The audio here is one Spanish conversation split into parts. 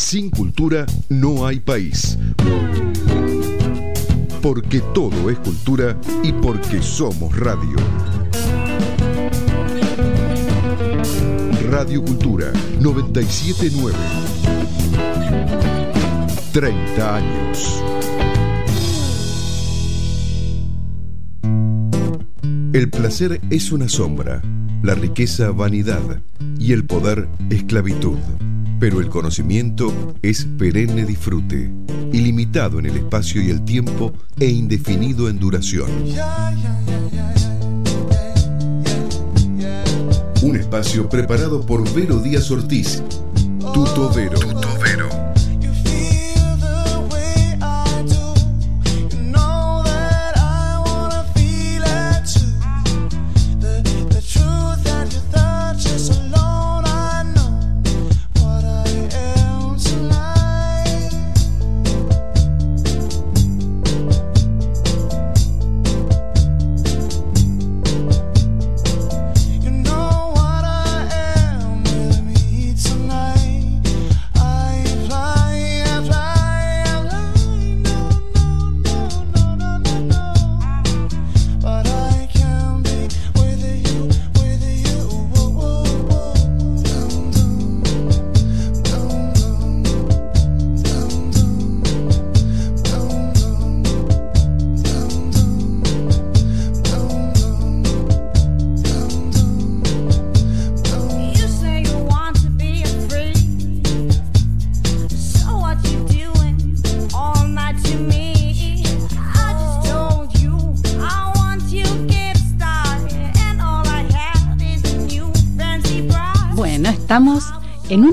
Sin cultura no hay país. Porque todo es cultura y porque somos radio. Radio Cultura 979. 30 años. El placer es una sombra, la riqueza vanidad y el poder esclavitud. Pero el conocimiento es perenne disfrute, ilimitado en el espacio y el tiempo e indefinido en duración. Un espacio preparado por Vero Díaz Ortiz, Tuto Vero.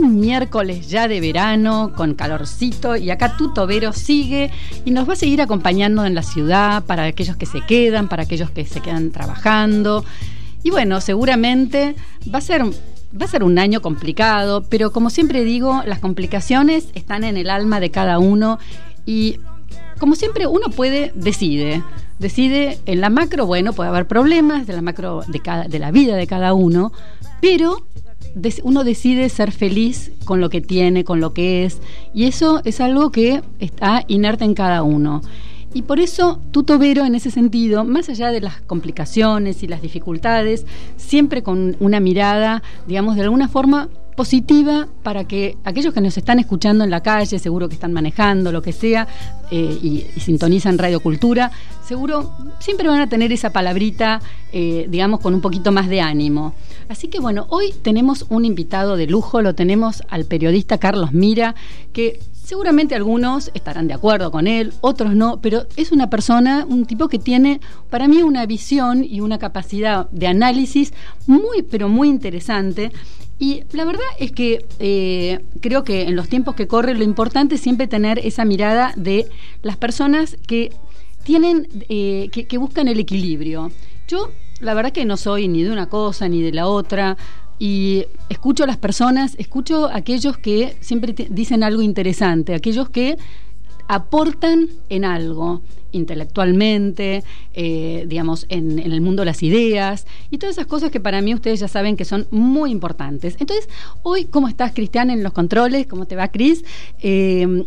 Miércoles ya de verano, con calorcito, y acá tu tobero sigue y nos va a seguir acompañando en la ciudad para aquellos que se quedan, para aquellos que se quedan trabajando. Y bueno, seguramente va a ser va a ser un año complicado, pero como siempre digo, las complicaciones están en el alma de cada uno y como siempre uno puede decide, decide en la macro, bueno, puede haber problemas de la macro de cada de la vida de cada uno, pero uno decide ser feliz con lo que tiene, con lo que es, y eso es algo que está inerte en cada uno. Y por eso Tuto Vero, en ese sentido, más allá de las complicaciones y las dificultades, siempre con una mirada, digamos, de alguna forma positiva para que aquellos que nos están escuchando en la calle, seguro que están manejando, lo que sea, eh, y, sintonizan Radio Cultura, seguro siempre van a tener esa palabrita, eh, digamos, con un poquito más de ánimo. Así que bueno, hoy tenemos un invitado de lujo, lo tenemos al periodista Carlos Mira, que Seguramente algunos estarán de acuerdo con él, otros no, pero es una persona, un tipo que tiene para mí una visión y una capacidad de análisis muy, pero muy interesante y la verdad es que eh, creo que en los tiempos que corren lo importante es siempre tener esa mirada de las personas que tienen, eh, que, buscan el equilibrio. Yo la verdad que no soy ni de una cosa ni de la otra y escucho a las personas, escucho a aquellos que siempre dicen algo interesante, aquellos que aportan en algo intelectualmente, eh, digamos, en, el mundo de las ideas y todas esas cosas que para mí ustedes ya saben que son muy importantes. Entonces, hoy, ¿cómo estás, Cristian, en los controles? ¿Cómo te va, Cris? Eh,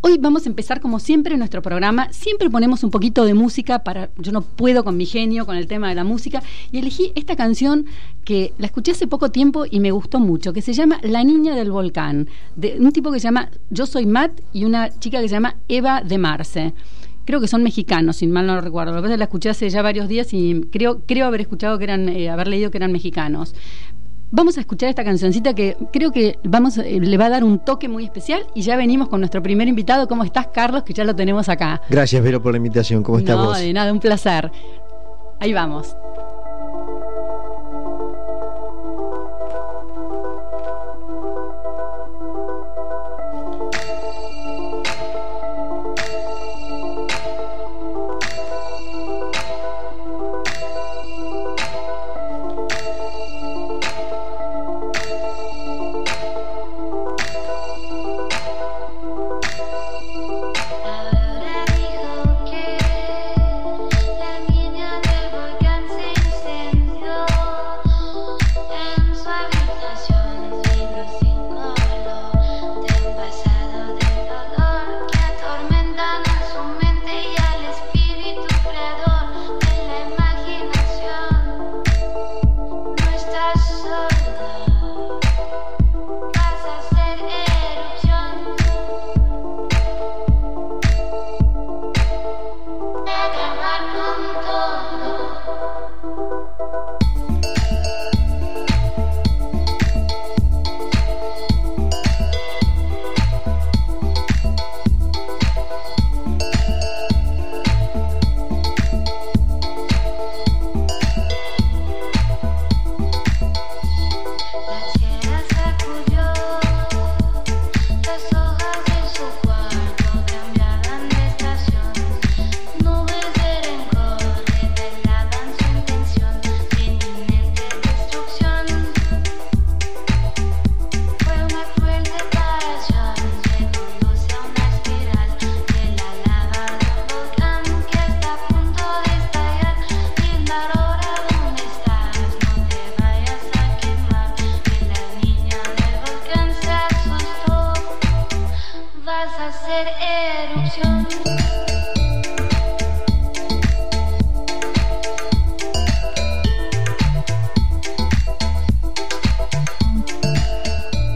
Hoy vamos a empezar como siempre nuestro programa. Siempre ponemos un poquito de música para. Yo no puedo con mi genio, con el tema de la música. Y elegí esta canción que la escuché hace poco tiempo y me gustó mucho, que se llama La Niña del Volcán. De un tipo que se llama Yo Soy Matt y una chica que se llama Eva de Marce creo que son mexicanos, sin mal no recuerdo. La escuché hace ya varios días y creo, creo haber escuchado que eran, eh, haber leído que eran mexicanos. Vamos a escuchar esta cancioncita que creo que vamos, eh, le va a dar un toque muy especial y ya venimos con nuestro primer invitado. ¿Cómo estás, Carlos? Que ya lo tenemos acá. Gracias, Vero, por la invitación. ¿Cómo estás no, de nada, un placer. Ahí vamos.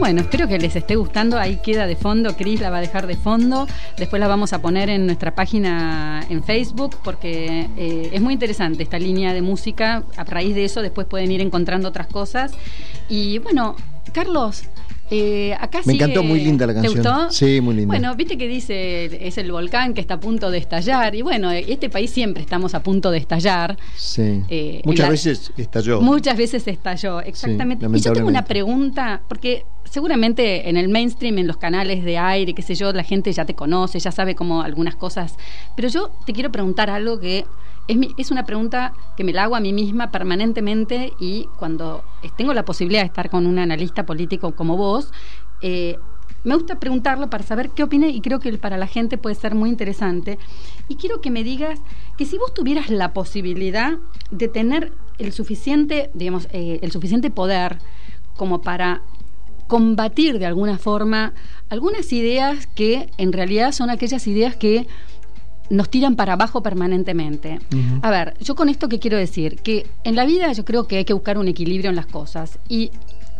Bueno, espero que les esté gustando. Ahí queda de fondo. Cris la va a dejar de fondo. Después la vamos a poner en nuestra página en Facebook porque eh, es muy interesante esta línea de música. A raíz de eso después pueden ir encontrando otras cosas. Y bueno, Carlos, eh, acá Me encantó, muy linda la canción. ¿Te gustó? Sí, muy linda. Bueno, viste que dice es el volcán que está a punto de estallar. Y bueno, este país siempre estamos a punto de estallar. Sí. Eh, muchas veces estalló. Muchas veces estalló, exactamente. y yo tengo una pregunta, porque seguramente en el mainstream, en los canales de aire, qué sé yo, la gente ya te conoce, ya sabe como algunas cosas. Pero yo te quiero preguntar algo que es, es, una pregunta que me la hago a mí misma permanentemente y cuando tengo la posibilidad de estar con un analista político como vos, eh, me gusta preguntarlo para saber qué opina y creo que para la gente puede ser muy interesante. Y quiero que me digas que si vos tuvieras la posibilidad de tener el suficiente, digamos, eh, el suficiente poder como para combatir de alguna forma algunas ideas que en realidad son aquellas ideas que nos tiran para abajo permanentemente. A ver, yo con esto que quiero decir, que en la vida yo creo que hay que buscar un equilibrio en las cosas. Y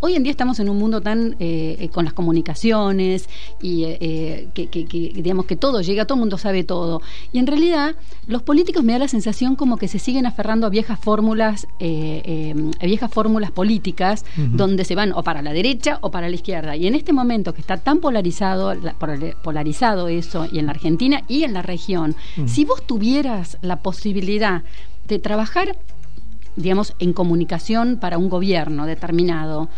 Hoy en día estamos en un mundo tan eh, eh, con las comunicaciones y eh, que, digamos que todo llega, todo el mundo sabe todo. Y en realidad los políticos me da la sensación como que se siguen aferrando a viejas fórmulas, a viejas fórmulas políticas, donde se van o para la derecha o para la izquierda. Y en este momento que está tan polarizado, polarizado eso, y en la Argentina y en la región, si vos tuvieras la posibilidad de trabajar digamos, en comunicación para un gobierno determinado.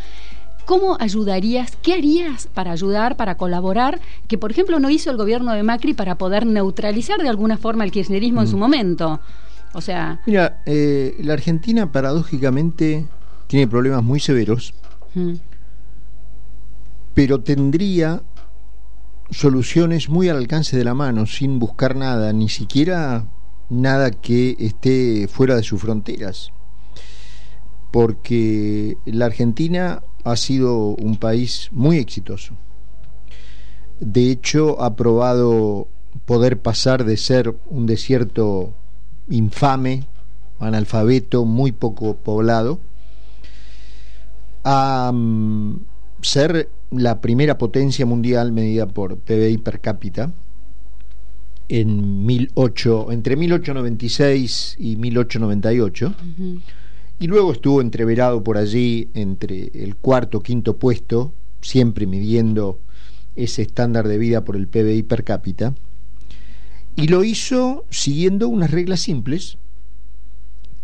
¿Cómo ayudarías? ¿Qué harías para ayudar, para colaborar? Que, por ejemplo, no hizo el gobierno de Macri para poder neutralizar de alguna forma el kirchnerismo en su mm. momento. O sea. Mira, eh, la Argentina, paradójicamente, tiene problemas muy severos, mm. pero tendría soluciones muy al alcance de la mano, sin buscar nada, ni siquiera nada que esté fuera de sus fronteras porque la Argentina ha sido un país muy exitoso. De hecho, ha probado poder pasar de ser un desierto infame, analfabeto, muy poco poblado, a mm, ser la primera potencia mundial medida por PBI per cápita en 18, entre 1896 y 1898 y luego estuvo entreverado por allí entre el cuarto, quinto puesto, siempre midiendo ese estándar de vida por el PBI per cápita, y lo hizo siguiendo unas reglas simples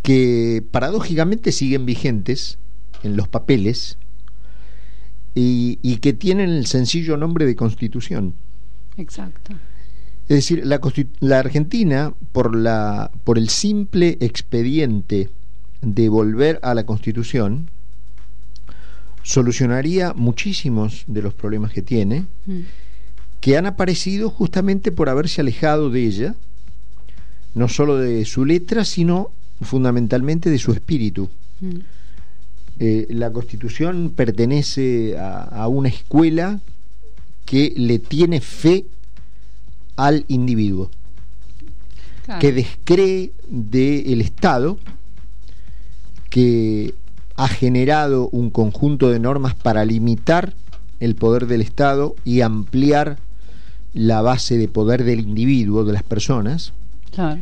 que paradójicamente siguen vigentes en los papeles y, que tienen el sencillo nombre de constitución. Exacto. Es decir, la, la Argentina, por, la, por el simple expediente de volver a la Constitución solucionaría muchísimos de los problemas que tiene, mm. que han aparecido justamente por haberse alejado de ella, no solo de su letra, sino fundamentalmente de su espíritu. Mm. Eh, la Constitución pertenece a, una escuela que le tiene fe al individuo, que descree del Estado que ha generado un conjunto de normas para limitar el poder del Estado y ampliar la base de poder del individuo, de las personas. Claro.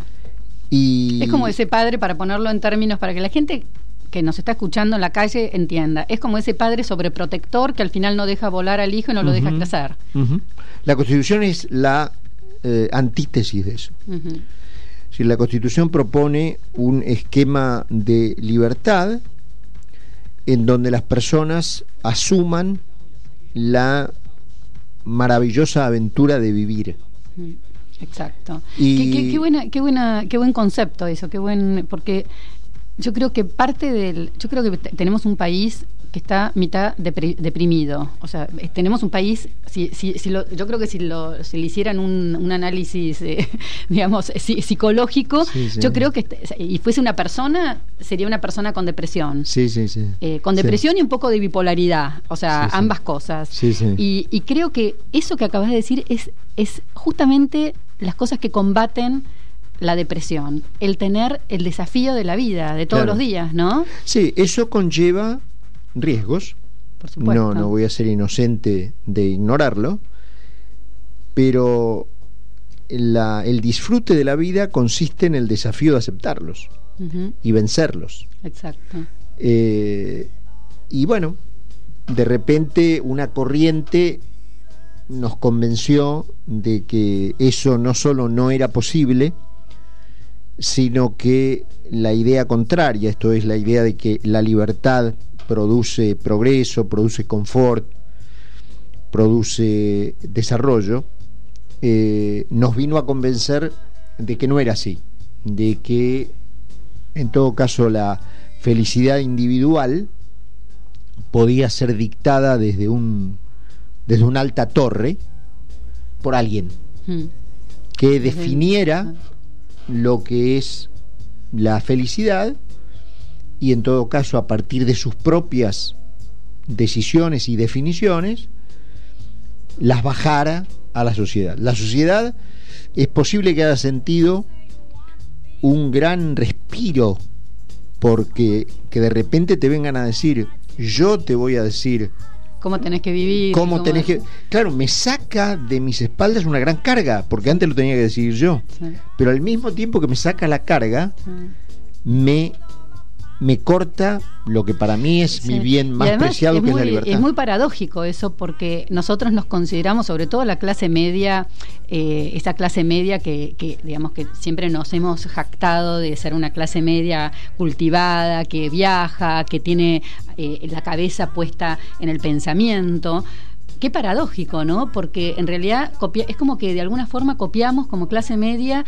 Y... Es como ese padre, para ponerlo en términos, para que la gente que nos está escuchando en la calle entienda. Es como ese padre sobreprotector que al final no deja volar al hijo y no lo deja crecer. La Constitución es la eh, antítesis de eso. Si la Constitución propone un esquema de libertad en donde las personas asuman la maravillosa aventura de vivir. Mm, exacto. Y qué, buena, qué buena, qué buen concepto eso, qué buen, porque yo creo que parte del, yo creo que tenemos un país que está mitad deprimido. O sea, tenemos un país, si, si, si lo, yo creo que si, lo, si le hicieran un, un análisis, eh, digamos, psicológico, yo creo que, y fuese una persona, sería una persona con depresión. Sí, sí, sí. Eh, con depresión y un poco de bipolaridad, o sea, ambas cosas. Y, y creo que eso que acabas de decir es, es justamente las cosas que combaten la depresión, el tener el desafío de la vida, de todos los días, ¿no? Sí, eso conlleva riesgos, por supuesto. No, no voy a ser inocente de ignorarlo, pero la, el disfrute de la vida consiste en el desafío de aceptarlos y vencerlos. Exacto. Eh, y bueno, de repente una corriente nos convenció de que eso no solo no era posible, sino que la idea contraria, esto es la idea de que la libertad produce progreso, produce confort, produce desarrollo, eh, nos vino a convencer de que no era así, de que en todo caso la felicidad individual podía ser dictada desde un desde una alta torre por alguien Mm. que definiera lo que es la felicidad y en todo caso a partir de sus propias decisiones y definiciones las bajara a la sociedad. La sociedad es posible que haya sentido un gran respiro porque que de repente te vengan a decir yo te voy a decir ¿Cómo tenés que vivir? cómo tenés que claro me saca de mis espaldas una gran carga porque antes lo tenía que decir yo Sí, pero al mismo tiempo que me saca la carga sí. me me corta lo que para mí es mi bien más además preciado que muy, es la libertad Es muy paradójico eso porque nosotros nos consideramos, sobre todo la clase media, eh, esa clase media que, que, digamos que siempre nos hemos jactado de ser una clase media cultivada, que viaja, que tiene eh, la cabeza puesta en el pensamiento. Qué paradójico, ¿no? Porque en realidad copia- es como que de alguna forma copiamos como clase media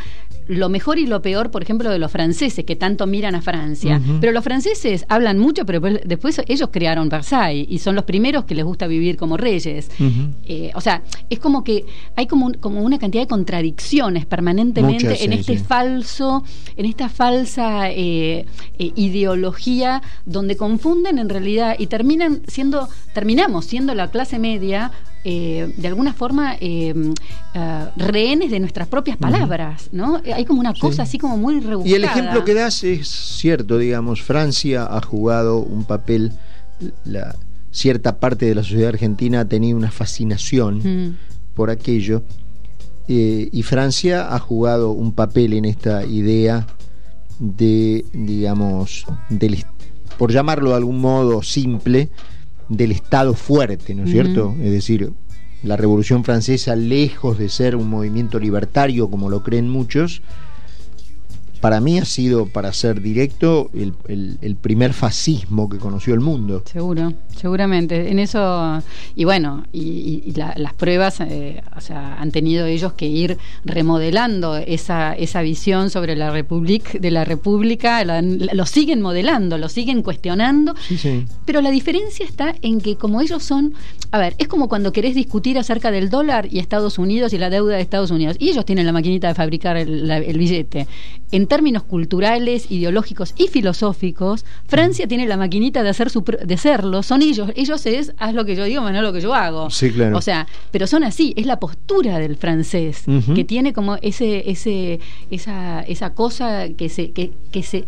lo mejor y lo peor, por ejemplo, de los franceses que tanto miran a Francia. Pero los franceses hablan mucho, pero después- ellos crearon Versailles y son los primeros que les gusta vivir como reyes. Eh, o sea, es como que hay como, un- como una cantidad de contradicciones permanentemente Muchas, en sí, este sí. falso, en esta falsa eh, eh, ideología donde confunden en realidad y terminan siendo, terminamos siendo la clase media eh, de alguna forma eh, eh, rehenes de nuestras propias palabras, ¿no? Hay como una cosa así como muy rebuscada. Y el ejemplo que das es cierto, digamos, Francia ha jugado un papel, la, cierta parte de la sociedad argentina ha tenido una fascinación Mm, por aquello, eh, y Francia ha jugado un papel en esta idea de, digamos, del, por llamarlo de algún modo simple, del Estado fuerte, ¿no es cierto? Es decir, la Revolución Francesa, lejos de ser un movimiento libertario como lo creen muchos, para mí ha sido, para ser directo, el, el- el primer fascismo que conoció el mundo. Seguro, seguramente. En eso, y bueno, y, la- las pruebas, eh, o sea, han tenido ellos que ir remodelando esa, esa visión sobre la República, de la República, la- la- lo siguen modelando, lo siguen cuestionando, Sí, sí. pero la diferencia está en que como ellos son, a ver, es como cuando querés discutir acerca del dólar y Estados Unidos y la deuda de Estados Unidos, y ellos tienen la maquinita de fabricar el, la- el billete. En términos culturales, ideológicos y filosóficos, Francia tiene la maquinita de hacer su, de serlo, son ellos, ellos es haz lo que yo digo, menos lo que yo hago. Sí, claro. O sea, pero son así, es la postura del francés que tiene como ese ese esa esa cosa que se que, que se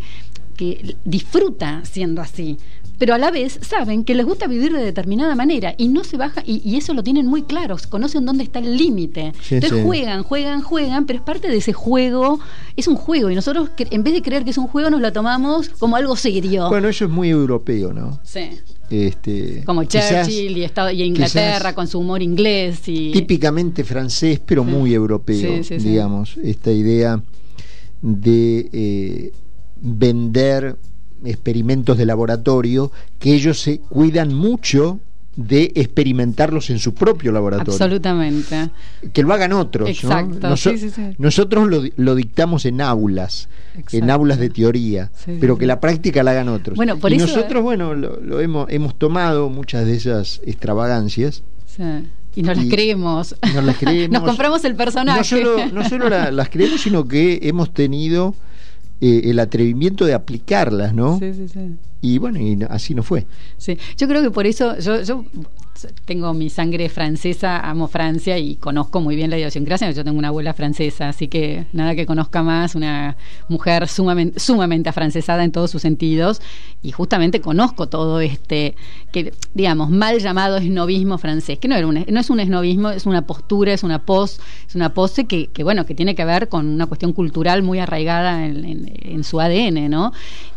que disfruta siendo así pero a la vez saben que les gusta vivir de determinada manera y no se baja y, y eso lo tienen muy claro conocen dónde está el límite Sí, entonces sí. juegan juegan juegan pero es parte de ese juego es un juego y nosotros en vez de creer que es un juego nos lo tomamos como algo serio Bueno, eso es muy europeo, ¿no? Sí. Este, como quizás Churchill y, Estado- y Inglaterra con su humor inglés y típicamente francés, pero Sí. muy europeo, Sí, sí, sí. digamos, esta idea de eh, vender experimentos de laboratorio que ellos se cuidan mucho de experimentarlos en su propio laboratorio. absolutamente Que lo hagan otros. ¿no? Exacto, Noso- sí, sí, sí. Nosotros lo, lo dictamos en aulas, en aulas de teoría, pero que la práctica la hagan otros. Bueno, por y eso- nosotros, bueno, lo, lo hemos, hemos tomado muchas de esas extravagancias y no las creemos no las creemos. nos compramos el personaje No solo, no solo la- las creemos, sino que hemos tenido eh, el atrevimiento de aplicarlas, ¿no? Sí, sí, sí. y bueno, y así no fue. Sí, yo creo que por eso yo, yo tengo mi sangre francesa, amo Francia y conozco muy bien la idiosincrasia. Yo tengo una abuela francesa, así que nada que conozca más, una mujer sumamente, sumamente afrancesada en todos sus sentidos. Y justamente conozco todo este, que digamos, mal llamado esnovismo francés, que no, era un, no es un esnovismo, es una postura, es una pos, es una pose que, que, bueno, que tiene que ver con una cuestión cultural muy arraigada en, su ADN, ¿no?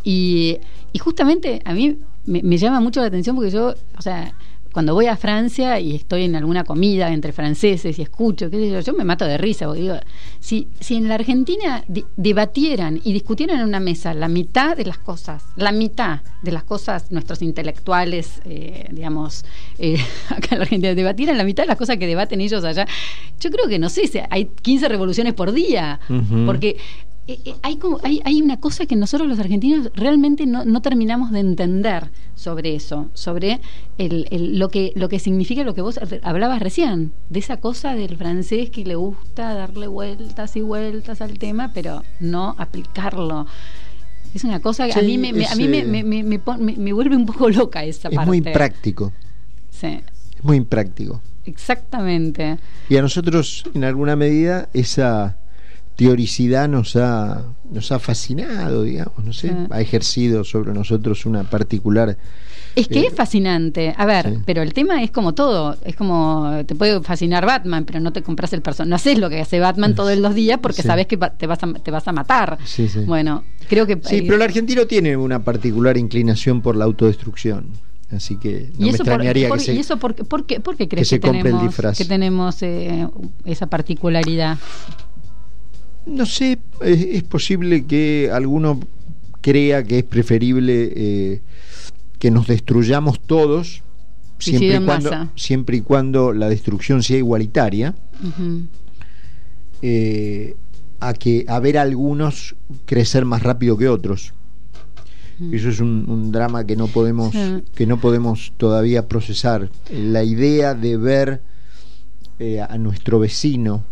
Y, justamente a mí me llama mucho la atención porque yo, o sea, cuando voy a Francia y estoy en alguna comida entre franceses y escucho, qué sé yo, yo me mato de risa, porque digo, si, si en la Argentina de, debatieran y discutieran en una mesa la mitad de las cosas, la mitad de las cosas nuestros intelectuales, eh, digamos, eh, acá en la Argentina, debatieran la mitad de las cosas que debaten ellos allá, yo creo que no sé, hay 15 revoluciones por día, uh -huh. porque hay, como, hay, hay, una cosa que nosotros los argentinos realmente no, no terminamos de entender sobre eso, sobre el, el, lo, que, lo que significa lo que vos hablabas recién, de esa cosa del francés que le gusta darle vueltas y vueltas al tema, pero no aplicarlo. Es una cosa que sí, a mí, me, es, a mí me, me, me, me, vuelve un poco loca esa es parte. muy práctico. Sí. Es muy impráctico. Exactamente. Y a nosotros, en alguna medida, esa teoricidad nos ha, nos ha fascinado, digamos, no sé, ah. ha ejercido sobre nosotros una particular... Es que eh, es fascinante. A ver, sí. pero el tema es como todo. Es como, te puede fascinar Batman, pero no te compras el personaje. No haces lo que hace Batman todos los días porque sí. sabes que te vas a, te vas a matar. Sí, bueno, creo que... Sí, pero el argentino tiene una particular inclinación por la autodestrucción. Así que no ¿Y eso me extrañaría por, que se, ¿Y eso por, por, qué, crees que, tenemos, que tenemos eh, esa particularidad? No sé, es, es, posible que alguno crea que es preferible eh, que nos destruyamos todos siempre y, cuando, siempre y cuando la destrucción sea igualitaria uh -huh. eh, a que a ver a algunos crecer más rápido que otros. Uh -huh. Eso es un, un, drama que no podemos sí. que no podemos todavía procesar. La idea de ver eh, a nuestro vecino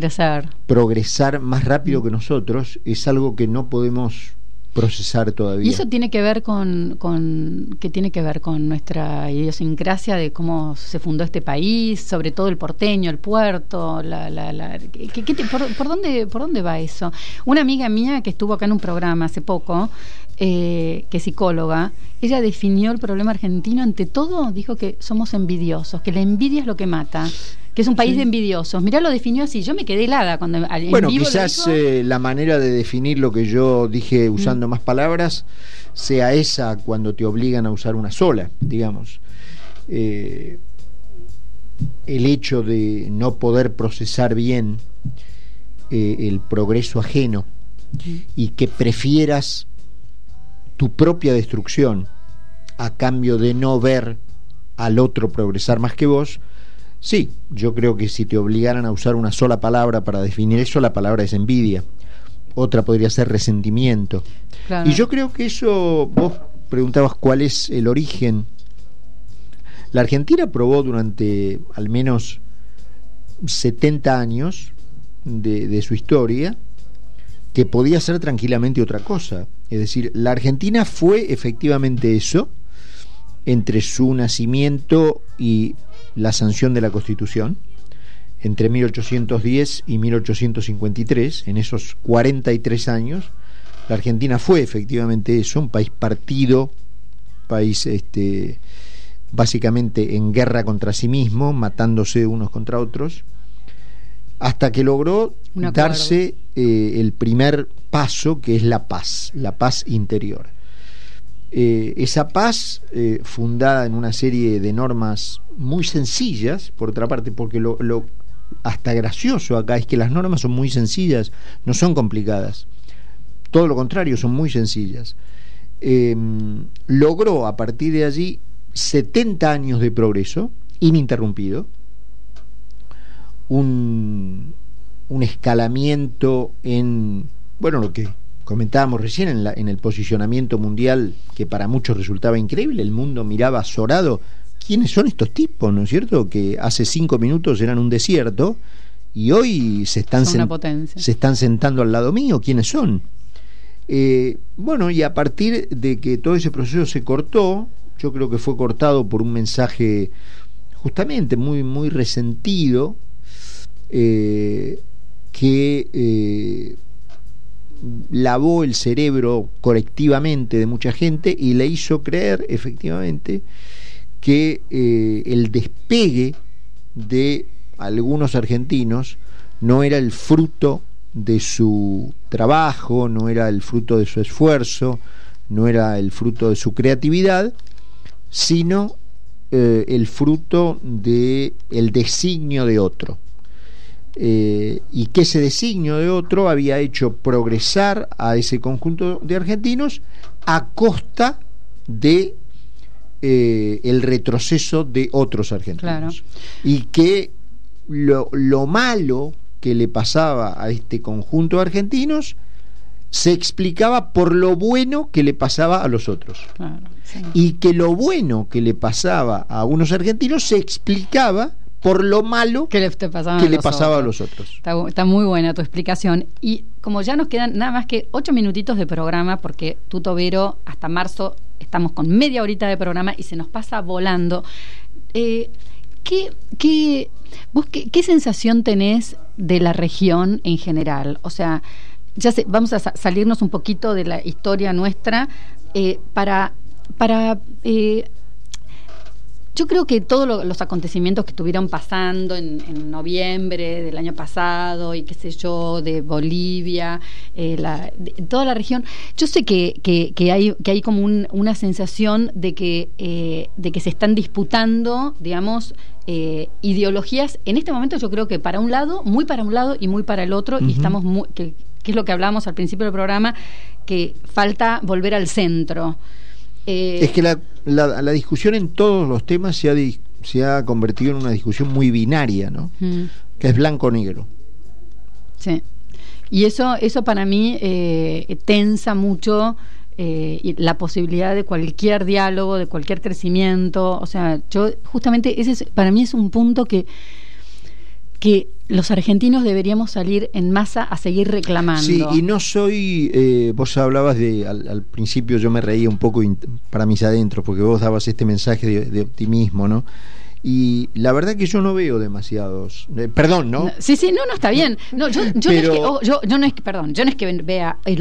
crecer. progresar más rápido que nosotros es algo que no podemos procesar todavía. Y eso tiene que ver con, con ¿qué tiene que ver con nuestra idiosincrasia de cómo se fundó este país, sobre todo el porteño, el puerto, la, la, la ¿qué, qué te, por, por, dónde, ¿por dónde va eso? Una amiga mía que estuvo acá en un programa hace poco, eh, que es psicóloga, ella definió el problema argentino ante todo, dijo que somos envidiosos, que la envidia es lo que mata que es un país sí. de envidiosos. Mirá, lo definió así. Yo me quedé helada cuando. En bueno, quizás eh, la manera de definir lo que yo dije usando mm. más palabras sea esa cuando te obligan a usar una sola, digamos. Eh, el hecho de no poder procesar bien eh, el progreso ajeno mm. y que prefieras tu propia destrucción a cambio de no ver al otro progresar más que vos, Sí, yo creo que si te obligaran a usar una sola palabra para definir eso, la palabra es envidia. Otra podría ser resentimiento. Claro. Y yo creo que eso, vos preguntabas cuál es el origen. La Argentina probó durante al menos 70 años de, de su historia que podía ser tranquilamente otra cosa. Es decir, la Argentina fue efectivamente eso entre su nacimiento y la sanción de la Constitución entre 1810 y 1853, en esos 43 años, la Argentina fue efectivamente eso, un país partido, país este, básicamente en guerra contra sí mismo, matándose unos contra otros, hasta que logró darse eh, el primer paso, que es la paz, la paz interior. Eh, esa paz, eh, fundada en una serie de normas muy sencillas, por otra parte, porque lo, hasta gracioso acá es que las normas son muy sencillas, no son complicadas. Todo lo contrario, son muy sencillas. Eh, logró a partir de allí 70 años de progreso ininterrumpido, un, un escalamiento en, bueno, lo que comentábamos recién en, la, en, el posicionamiento mundial que para muchos resultaba increíble, el mundo miraba azorado, ¿quiénes son estos tipos, no es cierto? Que hace cinco minutos eran un desierto y hoy se están, son se están sentando al lado mío, ¿quiénes son? Eh, bueno, y a partir de que todo ese proceso se cortó, yo creo que fue cortado por un mensaje justamente muy, muy resentido, eh, que eh, lavó el cerebro colectivamente de mucha gente y le hizo creer efectivamente que el despegue de algunos argentinos no era el fruto de su trabajo, no era el fruto de su esfuerzo, no era el fruto de su creatividad, sino eh, el fruto de el designio de otro. Eh, y que ese designio de otro había hecho progresar a ese conjunto de argentinos a costa de eh, el retroceso de otros argentinos. Y que lo, lo malo que le pasaba a este conjunto de argentinos se explicaba por lo bueno que le pasaba a los otros. Y que lo bueno que le pasaba a unos argentinos se explicaba por lo malo que le, pasaba, que le pasaba a los otros. Está, muy buena tu explicación. Y como ya nos quedan nada más que ocho minutitos de programa, porque tú, Tobero, hasta marzo estamos con media horita de programa y se nos pasa volando. Eh, ¿qué, qué, vos qué, sensación tenés de la región en general? O sea, ya sé, vamos a salirnos un poquito de la historia nuestra eh, para, para eh, yo creo que todos los acontecimientos que estuvieron pasando en, noviembre del año pasado y qué sé yo, de Bolivia, eh, la, toda la región, yo sé que, que, hay, que hay como una sensación de que, eh, de que se están disputando, digamos, eh, ideologías. En este momento yo creo que para un lado, muy para un lado y muy para el otro, y estamos muy, que, que es lo que hablamos al principio del programa, que falta volver al centro. Eh, es que la, la, discusión en todos los temas se ha, se ha convertido en una discusión muy binaria, ¿no? Que es blanco-negro. Sí. Y eso, eso para mí eh, tensa mucho eh, la posibilidad de cualquier diálogo, de cualquier crecimiento. O sea, yo justamente ese para mí es un punto que que los argentinos deberíamos salir en masa a seguir reclamando. Sí, y no soy, eh, vos hablabas de, al, principio yo me reía un poco para mis adentros, porque vos dabas este mensaje de optimismo, ¿no? Y la verdad que yo no veo demasiados eh, perdón no sí sí no no está bien. No yo, yo no es que oh, yo, no es que perdón yo no es que vea el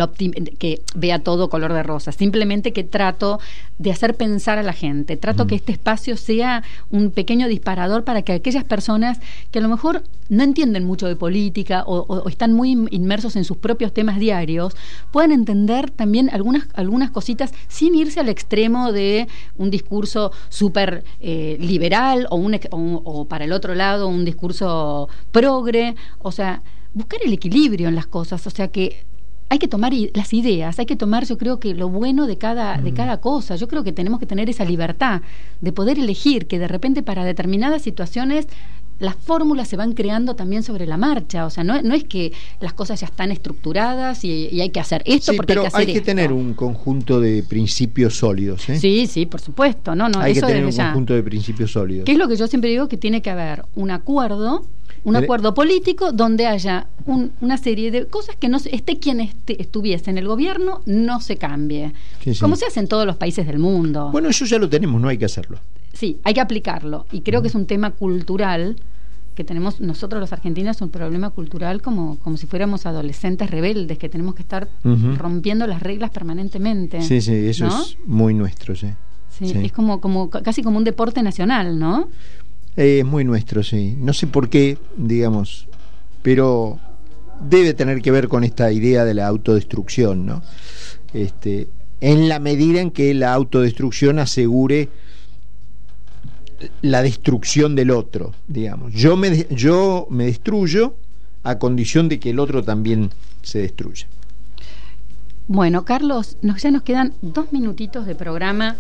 que vea todo color de rosa simplemente que trato de hacer pensar a la gente trato que este espacio sea un pequeño disparador para que aquellas personas que a lo mejor no entienden mucho de política o, están muy inmersos en sus propios temas diarios puedan entender también algunas algunas cositas sin irse al extremo de un discurso súper eh, liberal o, un, o, para el otro lado un discurso progre, o sea, buscar el equilibrio en las cosas, o sea que hay que tomar las ideas, hay que tomar, yo creo que lo bueno de cada, de mm. cada cosa. Yo creo que tenemos que tener esa libertad de poder elegir que de repente para determinadas situaciones las fórmulas se van creando también sobre la marcha. O sea, no, no es que las cosas ya están estructuradas y, hay que hacer esto porque hay que hacer hay que tener un conjunto de principios sólidos. ¿eh? Sí, sí, por supuesto. No, no, hay que tener un conjunto de principios sólidos. ¿Qué es lo que yo siempre digo? Que tiene que haber un acuerdo un acuerdo político donde haya una serie de cosas que no esté quien estuviese en el gobierno no se cambie como se hace en todos los países del mundo bueno eso ya lo tenemos no hay que hacerlo sí hay que aplicarlo y creo que es un tema cultural que tenemos nosotros los argentinos un problema cultural como, como si fuéramos adolescentes rebeldes, que tenemos que estar rompiendo las reglas permanentemente. Sí, sí, eso es muy nuestro, sí. Sí, es como, como casi como un deporte nacional, ¿no? Eh, es muy nuestro, sí. No sé por qué, digamos, pero debe tener que ver con esta idea de la autodestrucción, ¿no? Este, en la medida en que la autodestrucción asegure la destrucción del otro, digamos. Yo me, yo me destruyo a condición de que el otro también se destruya. Bueno, Carlos, nos, ya nos quedan dos minutitos de programa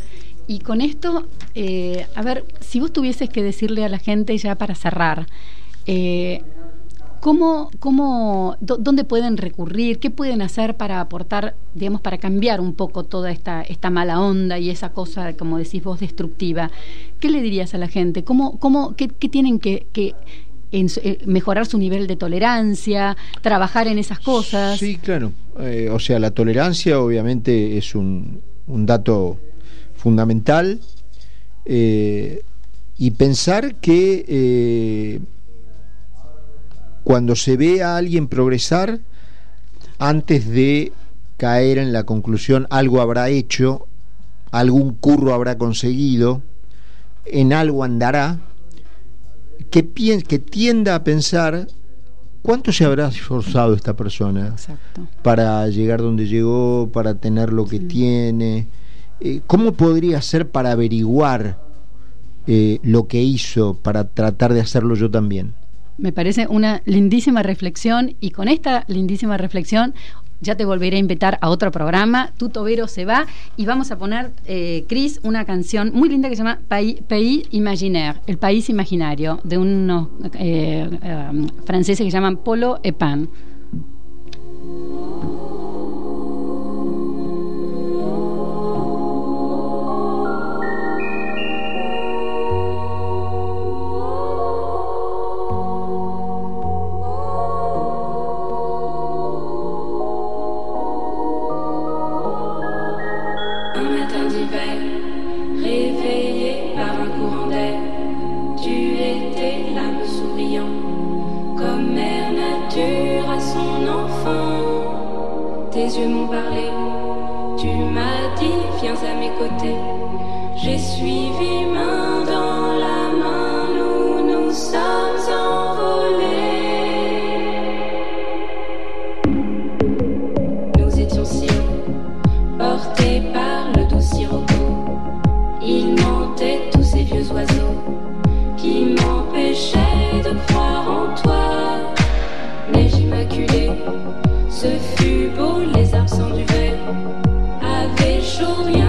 y con esto, eh, a ver, si vos tuvieses que decirle a la gente ya para cerrar, eh, ¿Cómo, cómo, ¿Dónde pueden recurrir? ¿Qué pueden hacer para aportar, digamos, para cambiar un poco toda esta, esta mala onda y esa cosa, como decís vos, destructiva? ¿Qué le dirías a la gente? ¿Cómo, cómo, qué, tienen que, eh, mejorar su nivel de tolerancia, trabajar en esas cosas. Sí, claro. Eh, o sea, la tolerancia obviamente es un, un dato fundamental eh, y pensar que cuando se ve a alguien progresar, antes de caer en la conclusión algo habrá hecho, algún curro habrá conseguido, en algo andará, que, que tienda a pensar cuánto se habrá esforzado esta persona para llegar donde llegó, para tener lo que tiene, eh, cómo podría ser para averiguar eh, lo que hizo, para tratar de hacerlo yo también. Me parece una lindísima reflexión y con esta lindísima reflexión ya te volveré a invitar a otro programa. Tu tobero se va y vamos a poner, eh, Cris, una canción muy linda que se llama Pays, Imaginaire, el país imaginario, de unos eh, eh, franceses que llaman Polo yeux m'ont parlé. Tu m'as dit, viens à mes côtés. J'ai suivi ma yeah